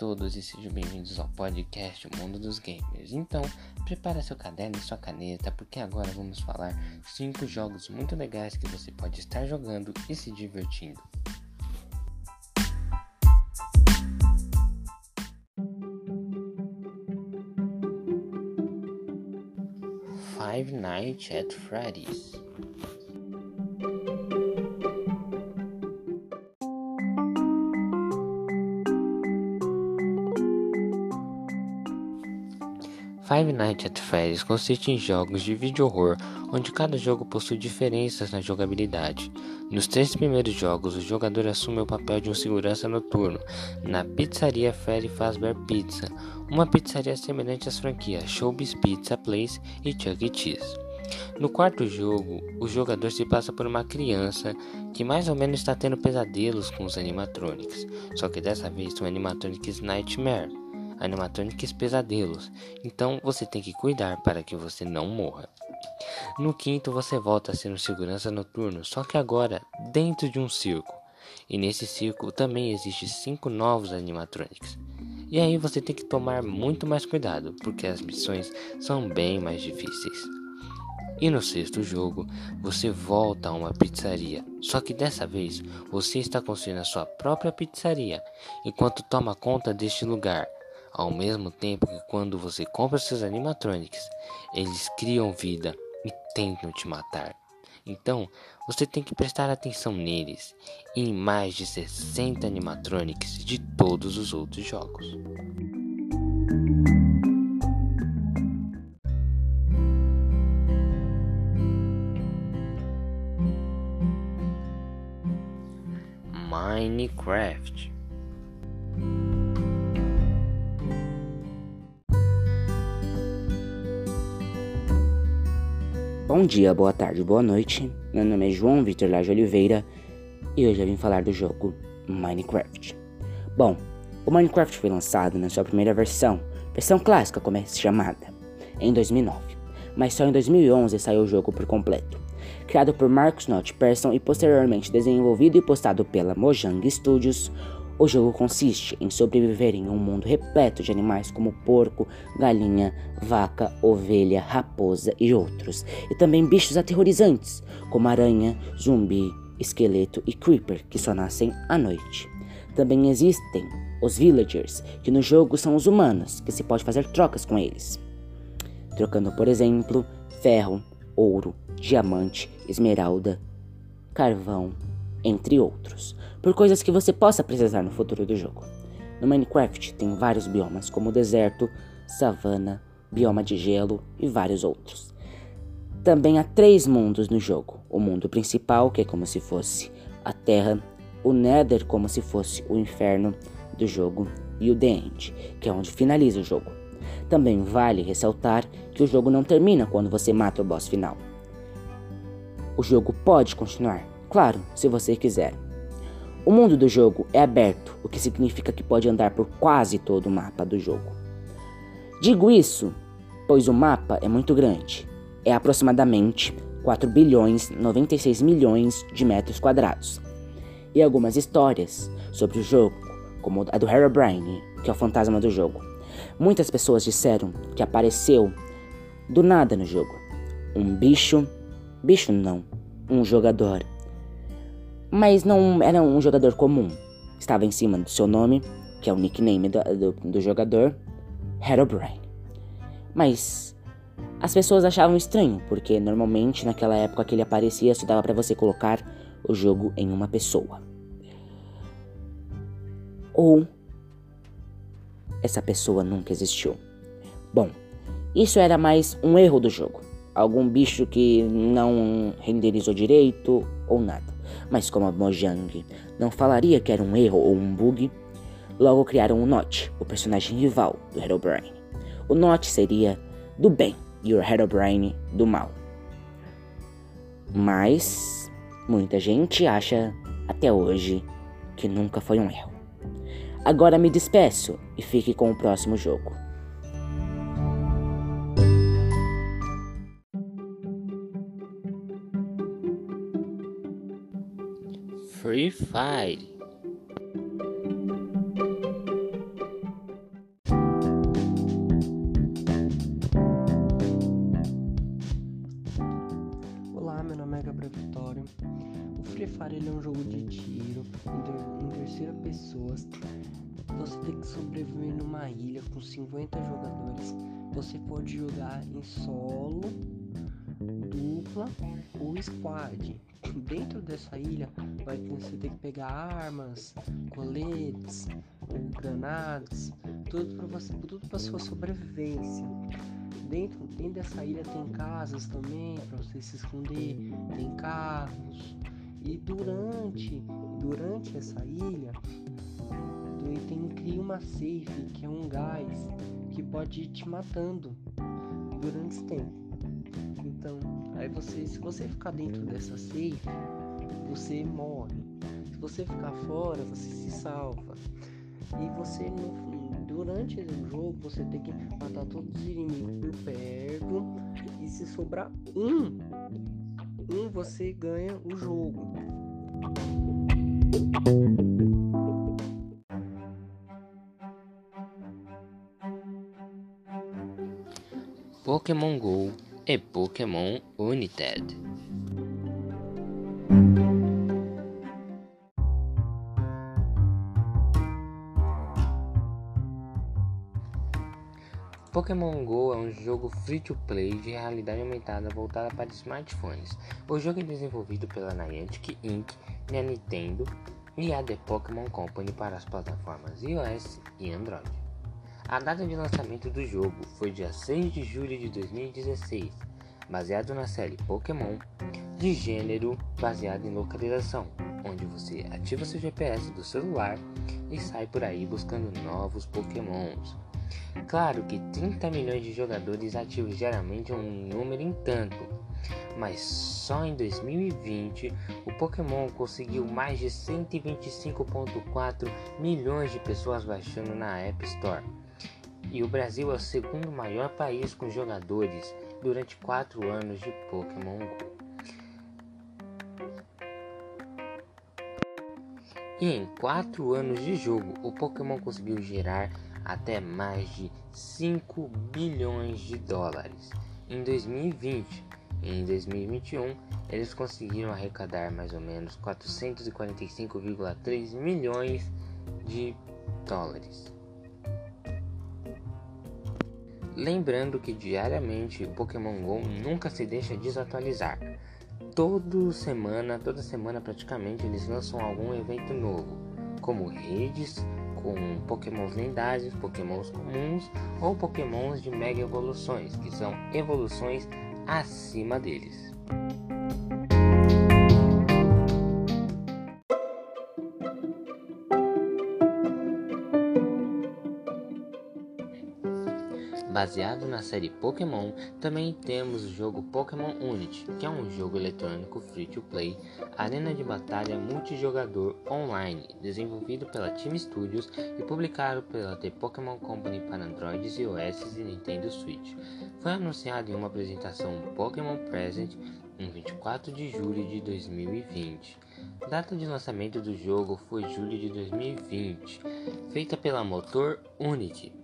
todos e sejam bem-vindos ao podcast Mundo dos Gamers. Então, prepare seu caderno e sua caneta, porque agora vamos falar 5 jogos muito legais que você pode estar jogando e se divertindo. Five Nights at Freddy's Five Nights at Freddy's consiste em jogos de vídeo horror, onde cada jogo possui diferenças na jogabilidade. Nos três primeiros jogos, o jogador assume o papel de um segurança noturno na pizzaria Freddy Fazbear Pizza, uma pizzaria semelhante às franquias Showbiz Pizza Place e Chuck E. Cheese. No quarto jogo, o jogador se passa por uma criança que mais ou menos está tendo pesadelos com os animatronics, só que dessa vez são animatronics Nightmare animatrônicos pesadelos, então você tem que cuidar para que você não morra. No quinto, você volta a ser um segurança noturno, só que agora dentro de um circo. E nesse circo também existem cinco novos animatronics. E aí você tem que tomar muito mais cuidado, porque as missões são bem mais difíceis. E no sexto jogo, você volta a uma pizzaria, só que dessa vez você está construindo a sua própria pizzaria, enquanto toma conta deste lugar ao mesmo tempo que quando você compra seus animatronics, eles criam vida e tentam te matar. Então, você tem que prestar atenção neles e em mais de 60 animatronics de todos os outros jogos. Minecraft Bom dia, boa tarde, boa noite. Meu nome é João Vitor Laje Oliveira e hoje eu vim falar do jogo Minecraft. Bom, o Minecraft foi lançado na sua primeira versão, versão clássica como é chamada, em 2009, mas só em 2011 saiu o jogo por completo. Criado por Marcus Not Persson e posteriormente desenvolvido e postado pela Mojang Studios, o jogo consiste em sobreviver em um mundo repleto de animais como porco, galinha, vaca, ovelha, raposa e outros, e também bichos aterrorizantes como aranha, zumbi, esqueleto e creeper que só nascem à noite. Também existem os villagers, que no jogo são os humanos, que se pode fazer trocas com eles. Trocando, por exemplo, ferro, ouro, diamante, esmeralda, carvão, entre outros por coisas que você possa precisar no futuro do jogo. No Minecraft tem vários biomas, como deserto, savana, bioma de gelo e vários outros. Também há três mundos no jogo: o mundo principal, que é como se fosse a Terra, o Nether, como se fosse o inferno do jogo, e o The End, que é onde finaliza o jogo. Também vale ressaltar que o jogo não termina quando você mata o boss final. O jogo pode continuar, claro, se você quiser. O mundo do jogo é aberto, o que significa que pode andar por quase todo o mapa do jogo. Digo isso, pois o mapa é muito grande. É aproximadamente 4 bilhões 96 milhões de metros quadrados. E algumas histórias sobre o jogo, como a do Herobrine, que é o fantasma do jogo. Muitas pessoas disseram que apareceu do nada no jogo. Um bicho, bicho não, um jogador mas não era um jogador comum. Estava em cima do seu nome, que é o nickname do, do, do jogador. Mas as pessoas achavam estranho, porque normalmente naquela época que ele aparecia só dava para você colocar o jogo em uma pessoa. Ou essa pessoa nunca existiu. Bom, isso era mais um erro do jogo. Algum bicho que não renderizou direito ou nada mas como a Mojang não falaria que era um erro ou um bug, logo criaram o Notch, o personagem rival do Herobrine. O Notch seria do bem e o Herobrine do mal. Mas muita gente acha até hoje que nunca foi um erro. Agora me despeço e fique com o próximo jogo. Free Fire. Olá, meu nome é Gabriel Vitório. O Free Fire é um jogo de tiro em terceira pessoa. Você tem que sobreviver numa ilha com 50 jogadores. Você pode jogar em solo, dupla ou squad. Dentro dessa ilha vai ter, você tem que pegar armas, coletes, granadas, tudo para você, tudo para sua sobrevivência. Dentro, dentro dessa ilha tem casas também para você se esconder, tem carros. E durante, durante essa ilha tem cria uma safe que é um gás que pode ir te matando durante esse tempo. Então, aí você, se você ficar dentro dessa safe, você morre. Se você ficar fora, você se salva. E você no, durante o jogo você tem que matar todos os inimigos por perto. E se sobrar um, um você ganha o jogo. Pokémon Go e Pokémon United. Pokémon Go é um jogo free-to-play de realidade aumentada voltada para smartphones. O jogo é desenvolvido pela Niantic Inc., a Nintendo e a The Pokémon Company para as plataformas iOS e Android. A data de lançamento do jogo foi dia 6 de julho de 2016, baseado na série Pokémon, de gênero baseado em localização, onde você ativa seu GPS do celular e sai por aí buscando novos Pokémons. Claro que 30 milhões de jogadores ativos diariamente é um número em tanto, mas só em 2020 o Pokémon conseguiu mais de 125,4 milhões de pessoas baixando na App Store. E o Brasil é o segundo maior país com jogadores durante 4 anos de Pokémon Go. E em 4 anos de jogo, o Pokémon conseguiu gerar até mais de 5 bilhões de dólares em 2020. E em 2021, eles conseguiram arrecadar mais ou menos 445,3 milhões de dólares. Lembrando que diariamente o Pokémon Go nunca se deixa desatualizar. Toda semana, toda semana praticamente eles lançam algum evento novo, como redes com pokémons lendários, pokémons comuns ou pokémons de mega evoluções, que são evoluções acima deles. Baseado na série Pokémon, também temos o jogo Pokémon Unity, que é um jogo eletrônico free-to-play, arena de batalha multijogador online, desenvolvido pela Team Studios e publicado pela The Pokémon Company para Android, iOS e Nintendo Switch. Foi anunciado em uma apresentação Pokémon Present em 24 de julho de 2020. Data de lançamento do jogo foi julho de 2020, feita pela Motor Unity.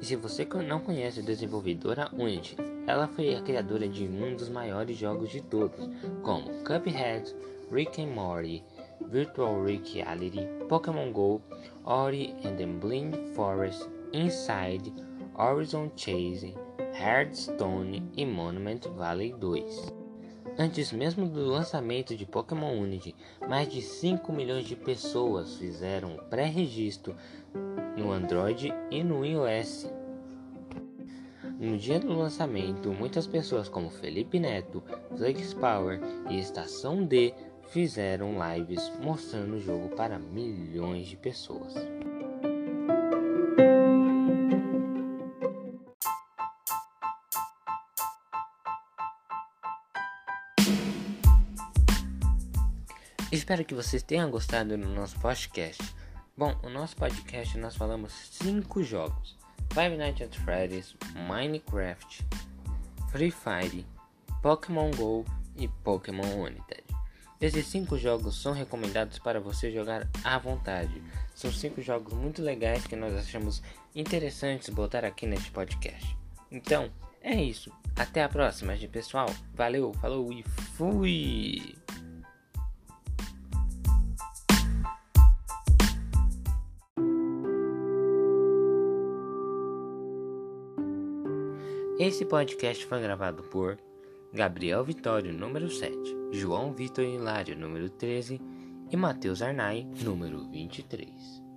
E se você não conhece a desenvolvedora Unity, ela foi a criadora de um dos maiores jogos de todos, como Cuphead, Rick and Morty, Virtual Reality, Pokémon Go, Ori and the Blind Forest, Inside, Horizon Chase, Hearthstone e Monument Valley 2. Antes mesmo do lançamento de Pokémon Unity, mais de 5 milhões de pessoas fizeram pré-registro no Android e no iOS. No dia do lançamento, muitas pessoas como Felipe Neto, Flex Power e Estação D fizeram lives mostrando o jogo para milhões de pessoas. Espero que vocês tenham gostado do nosso podcast. Bom, no nosso podcast nós falamos cinco jogos: Five Nights at Freddy's, Minecraft, Free Fire, Pokémon Go e Pokémon United. Esses cinco jogos são recomendados para você jogar à vontade. São cinco jogos muito legais que nós achamos interessantes botar aqui neste podcast. Então, É isso. Até a próxima, gente, pessoal. Valeu, falou e fui! Esse podcast foi gravado por Gabriel Vitório, número 7, João Vitor Hilário, número 13 e Matheus Arnai, número 23.